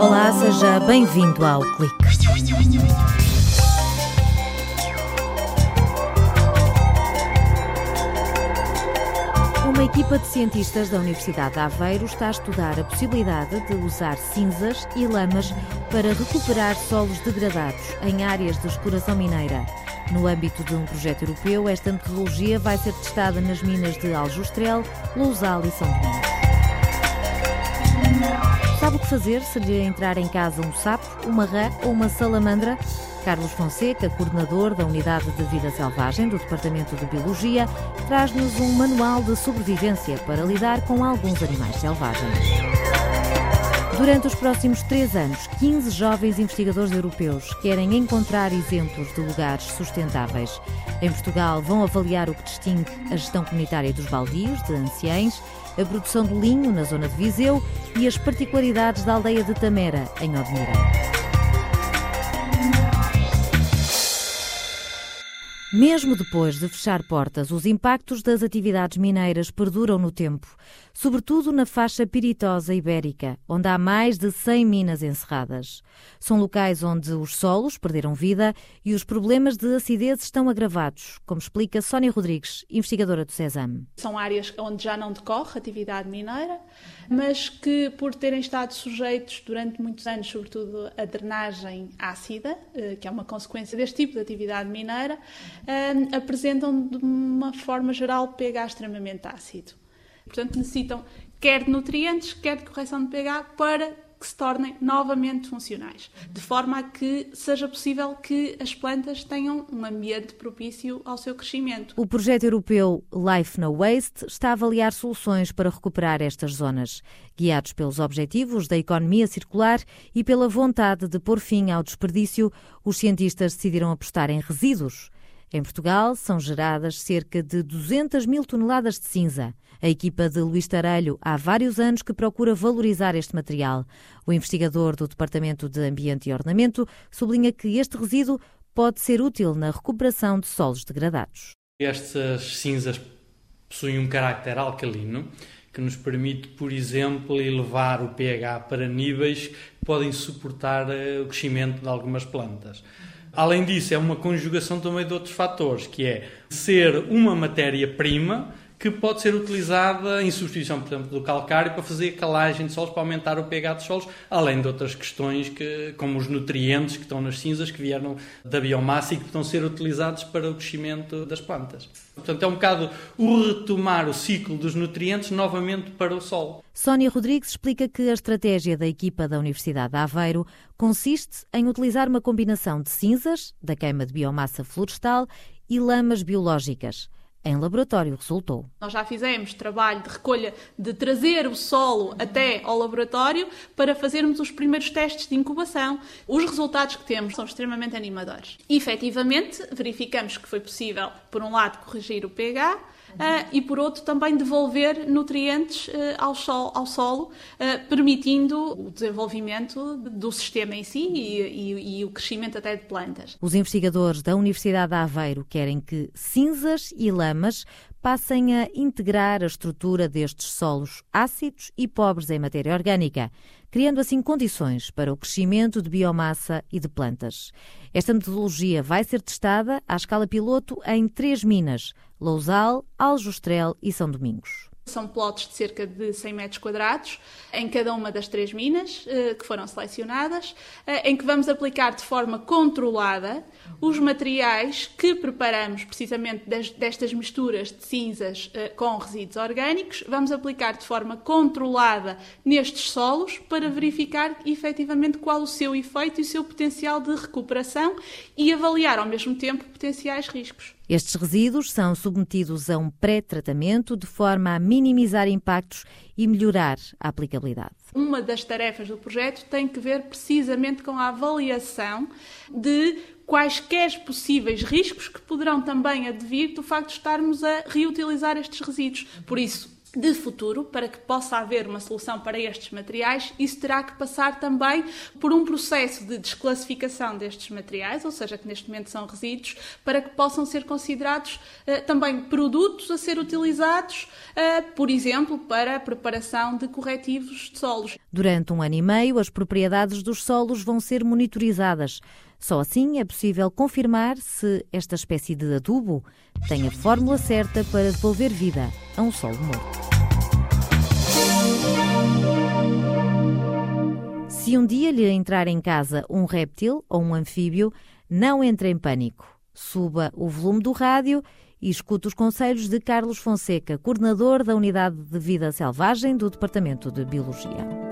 Olá, seja bem-vindo ao Clique. Uma equipa de cientistas da Universidade de Aveiro está a estudar a possibilidade de usar cinzas e lamas para recuperar solos degradados em áreas de exploração mineira. No âmbito de um projeto europeu, esta metodologia vai ser testada nas minas de Aljustrel, Lousal e São Domingos. Sabe o que fazer se lhe entrar em casa um sapo, uma rã ou uma salamandra? Carlos Fonseca, coordenador da Unidade de Vida Selvagem do Departamento de Biologia, traz-nos um manual de sobrevivência para lidar com alguns animais selvagens. Durante os próximos três anos, 15 jovens investigadores europeus querem encontrar exemplos de lugares sustentáveis. Em Portugal, vão avaliar o que distingue a gestão comunitária dos baldios, de anciães, a produção do linho na zona de Viseu e as particularidades da aldeia de Tamera, em Odmira. Mesmo depois de fechar portas, os impactos das atividades mineiras perduram no tempo, sobretudo na faixa piritosa ibérica, onde há mais de 100 minas encerradas. São locais onde os solos perderam vida e os problemas de acidez estão agravados, como explica Sónia Rodrigues, investigadora do CESAM. São áreas onde já não decorre atividade mineira, mas que, por terem estado sujeitos durante muitos anos, sobretudo a drenagem ácida, eh, que é uma consequência deste tipo de atividade mineira, uh, apresentam de uma forma geral pH extremamente ácido. Portanto, necessitam quer de nutrientes, quer de correção de pH para que se tornem novamente funcionais, de forma a que seja possível que as plantas tenham um ambiente propício ao seu crescimento. O projeto europeu Life No Waste está a avaliar soluções para recuperar estas zonas. Guiados pelos objetivos da economia circular e pela vontade de pôr fim ao desperdício, os cientistas decidiram apostar em resíduos em Portugal são geradas cerca de 200 mil toneladas de cinza. A equipa de Luís Tarelho há vários anos que procura valorizar este material. O investigador do Departamento de Ambiente e Ornamento sublinha que este resíduo pode ser útil na recuperação de solos degradados. Estas cinzas possuem um carácter alcalino que nos permite, por exemplo, elevar o pH para níveis que podem suportar eh, o crescimento de algumas plantas. Além disso, é uma conjugação também de outros fatores, que é ser uma matéria-prima que pode ser utilizada em substituição, por exemplo, do calcário para fazer calagem de solos, para aumentar o pH dos solos, além de outras questões que, como os nutrientes que estão nas cinzas, que vieram da biomassa e que estão a ser utilizados para o crescimento das plantas. Portanto, é um bocado o retomar o ciclo dos nutrientes novamente para o solo. Sónia Rodrigues explica que a estratégia da equipa da Universidade de Aveiro consiste em utilizar uma combinação de cinzas, da queima de biomassa florestal e lamas biológicas em laboratório resultou. Nós já fizemos trabalho de recolha, de trazer o solo até ao laboratório para fazermos os primeiros testes de incubação. Os resultados que temos são extremamente animadores. E, efetivamente, verificamos que foi possível, por um lado, corrigir o pH, uh, e, por outro, também devolver nutrientes uh, ao, sol, ao solo, uh, permitindo o desenvolvimento do sistema em si e, e, e, o crescimento até de plantas. Os investigadores da Universidade de Aveiro querem que cinzas e passem a integrar a estrutura destes solos ácidos e pobres em matéria orgânica, criando assim condições para o crescimento de biomassa e de plantas. Esta metodologia vai ser testada à escala piloto em três minas: Lousal, Aljustrel e São Domingos. São plotos de cerca de 100 metros quadrados em cada uma das três minas eh, que foram selecionadas, eh, em que vamos aplicar de forma controlada os materiais que preparamos precisamente destas misturas de cinzas eh, com resíduos orgânicos. Vamos aplicar de forma controlada nestes solos para verificar efetivamente qual o seu efeito e o seu potencial de recuperação e avaliar ao mesmo tempo potenciais riscos. Estes resíduos são submetidos a um pré-tratamento de forma a minimizar impactos e melhorar a aplicabilidade. Uma das tarefas do projeto tem que ver precisamente com a avaliação de quaisquer possíveis riscos que poderão também advir do facto de estarmos a reutilizar estes resíduos. Por isso, de futuro, para que possa haver uma solução para estes materiais, isso terá que passar também por um processo de desclassificação destes materiais, ou seja, que neste momento são resíduos, para que possam ser considerados eh, também produtos a ser utilizados, eh, por exemplo, para a preparação de corretivos de solos. Durante um ano e meio, as propriedades dos solos vão ser monitorizadas. Só assim é possível confirmar se esta espécie de adubo tem a fórmula certa para devolver vida a um solo morto. Se um dia lhe entrar em casa um réptil ou um anfíbio, não entre em pânico. Suba o volume do rádio e escute os conselhos de Carlos Fonseca, coordenador da Unidade de Vida Selvagem do Departamento de Biologia.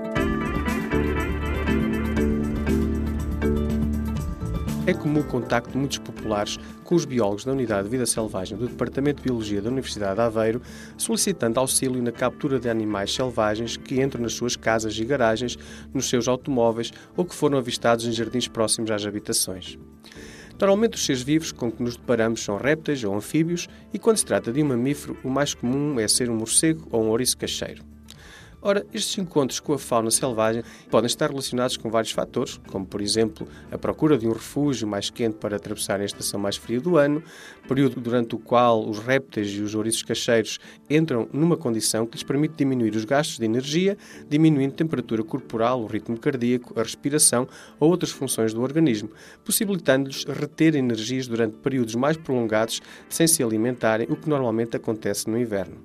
É comum o contacto de muitos populares com os biólogos da Unidade de Vida Selvagem do Departamento de Biologia da Universidade de Aveiro, solicitando auxílio na captura de animais selvagens que entram nas suas casas e garagens, nos seus automóveis ou que foram avistados em jardins próximos às habitações. Normalmente, os seres vivos com que nos deparamos são répteis ou anfíbios, e quando se trata de um mamífero, o mais comum é ser um morcego ou um ouriço cacheiro. Ora, estes encontros com a fauna selvagem podem estar relacionados com vários fatores, como, por exemplo, a procura de um refúgio mais quente para atravessar a estação mais fria do ano, período durante o qual os répteis e os ouriços cacheiros entram numa condição que lhes permite diminuir os gastos de energia, diminuindo a temperatura corporal, o ritmo cardíaco, a respiração ou outras funções do organismo, possibilitando-lhes reter energias durante períodos mais prolongados sem se alimentarem, o que normalmente acontece no inverno.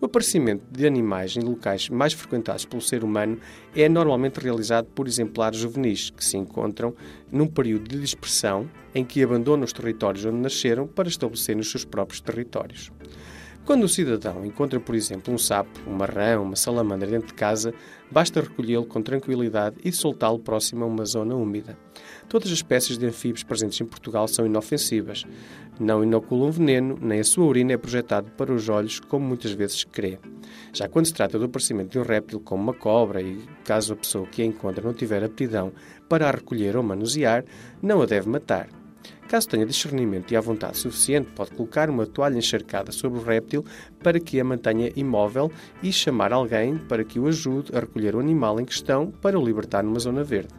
O aparecimento de animais em locais mais frequentados pelo ser humano é normalmente realizado por exemplares juvenis que se encontram num período de dispersão em que abandonam os territórios onde nasceram para estabelecerem os seus próprios territórios. Quando o cidadão encontra, por exemplo, um sapo, uma rã, uma salamandra dentro de casa, basta recolhê-lo com tranquilidade e soltá-lo próximo a uma zona úmida. Todas as espécies de anfíbios presentes em Portugal são inofensivas. Não inoculam veneno, nem a sua urina é projetada para os olhos, como muitas vezes crê. Já quando se trata do aparecimento de um réptil como uma cobra, e caso a pessoa que a encontra não tiver aptidão para a recolher ou manusear, não a deve matar. Caso tenha discernimento e à vontade suficiente, pode colocar uma toalha encharcada sobre o réptil para que a mantenha imóvel e chamar alguém para que o ajude a recolher o animal em questão para o libertar numa zona verde.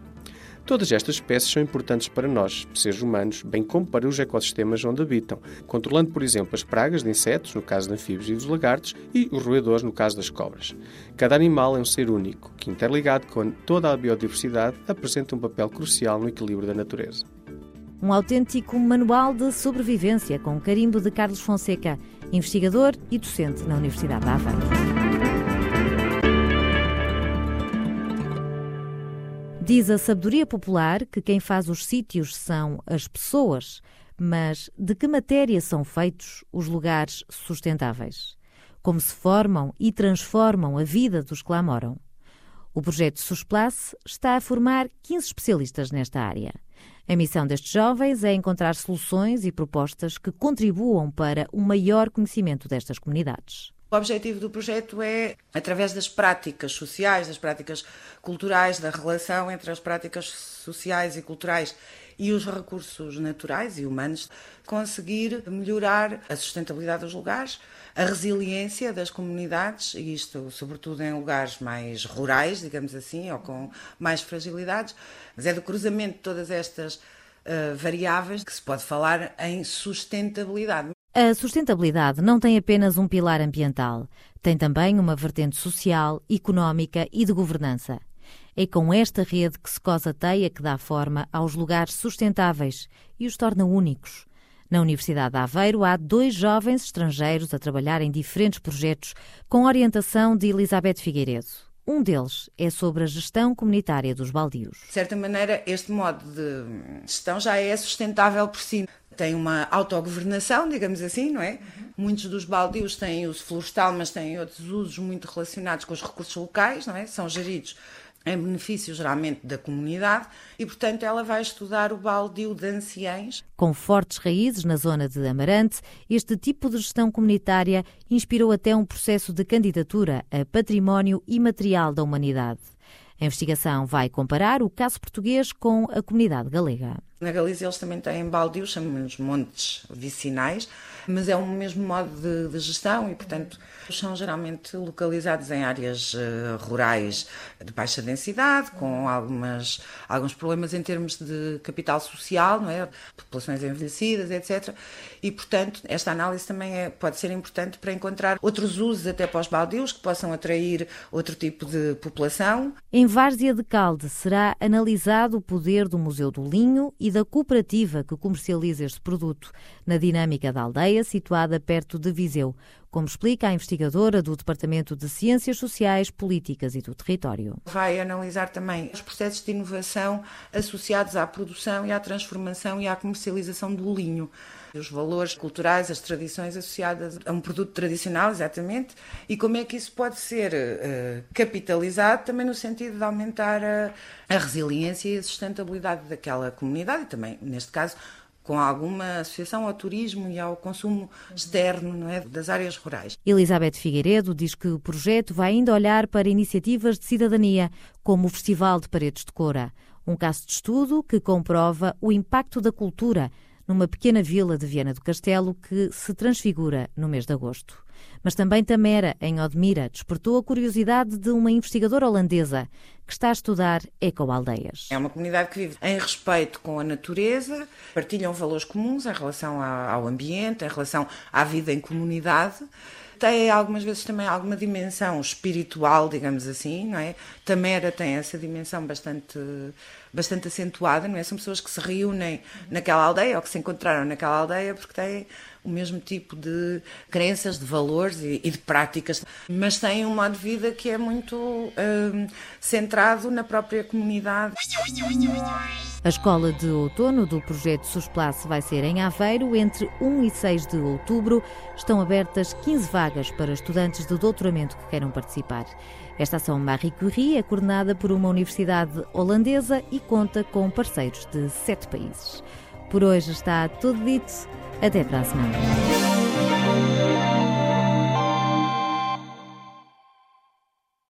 Todas estas espécies são importantes para nós, seres humanos, bem como para os ecossistemas onde habitam, controlando, por exemplo, as pragas de insetos, no caso de anfíbios e dos lagartos, e os roedores, no caso das cobras. Cada animal é um ser único, que, interligado com toda a biodiversidade, apresenta um papel crucial no equilíbrio da natureza. Um autêntico manual de sobrevivência com o carimbo de Carlos Fonseca, investigador e docente na Universidade de Aveiro. Diz a sabedoria popular que quem faz os sítios são as pessoas, mas de que matéria são feitos os lugares sustentáveis? Como se formam e transformam a vida dos que lá moram? O projeto Susplace está a formar 15 especialistas nesta área. A missão destes jovens é encontrar soluções e propostas que contribuam para um maior conhecimento destas comunidades. O objetivo do projeto é, através das práticas sociais, das práticas culturais, da relação entre as práticas sociais e culturais e os recursos naturais e humanos, conseguir melhorar a sustentabilidade dos lugares, a resiliência das comunidades, e isto sobretudo em lugares mais rurais, digamos assim, ou com mais fragilidades, mas é do cruzamento de todas estas uh, variáveis que se pode falar em sustentabilidade. A sustentabilidade não tem apenas um pilar ambiental, tem também uma vertente social, económica e de governança. É com esta rede que se cosa a teia que dá forma aos lugares sustentáveis e os torna únicos. Na Universidade de Aveiro há dois jovens estrangeiros a trabalhar em diferentes projetos com orientação de Elizabeth Figueiredo. Um deles é sobre a gestão comunitária dos baldios. De certa maneira, este modo de gestão já é sustentável por si. Tem uma autogovernação, digamos assim, não é? Muitos dos baldios têm uso florestal, mas têm outros usos muito relacionados com os recursos locais, não é? São geridos em benefício geralmente da comunidade e, portanto, ela vai estudar o baldio de anciães. Com fortes raízes na zona de Amarante, este tipo de gestão comunitária inspirou até um processo de candidatura a património imaterial da humanidade. A investigação vai comparar o caso português com a comunidade galega. Na Galiza eles também têm baldios, chamamos montes vicinais, mas é o mesmo modo de, de gestão e, portanto, são geralmente localizados em áreas uh, rurais de baixa densidade, com algumas, alguns problemas em termos de capital social, não é? populações envelhecidas, etc. E, portanto, esta análise também é, pode ser importante para encontrar outros usos até para os baldios que possam atrair outro tipo de população. Em Várzea de Calde será analisado o poder do Museu do Linho e da cooperativa que comercializa este produto na dinâmica da aldeia situada perto de Viseu como explica a investigadora do Departamento de Ciências Sociais, Políticas e do Território. Vai analisar também os processos de inovação associados à produção e à transformação e à comercialização do linho os valores culturais, as tradições associadas a um produto tradicional, exatamente, e como é que isso pode ser uh, capitalizado também no sentido de aumentar a, a resiliência e a sustentabilidade daquela comunidade e também, neste caso, com alguma associação ao turismo e ao consumo externo é, das áreas rurais. Elizabeth Figueiredo diz que o projeto vai ainda olhar para iniciativas de cidadania, como o Festival de Paredes de Cora, um caso de estudo que comprova o impacto da cultura numa pequena vila de Viana do Castelo que se transfigura no mês de agosto. Mas também Tamera, em Odmira, despertou a curiosidade de uma investigadora holandesa que está a estudar ecoaldeias. É uma comunidade que vive em respeito com a natureza, partilham valores comuns em relação ao ambiente, em relação à vida em comunidade tem algumas vezes também alguma dimensão espiritual, digamos assim, não é? Tamera tem essa dimensão bastante, bastante acentuada, não é? São pessoas que se reúnem naquela aldeia ou que se encontraram naquela aldeia porque têm o mesmo tipo de crenças, de valores e, e de práticas, mas têm um modo de vida que é muito hum, centrado na própria comunidade. A escola de outono do projeto Susplace vai ser em Aveiro entre 1 e 6 de outubro. Estão abertas 15 vagas para estudantes de doutoramento que queiram participar. Esta ação Marie Curie é coordenada por uma universidade holandesa e conta com parceiros de sete países. Por hoje está tudo dito. Até para a semana.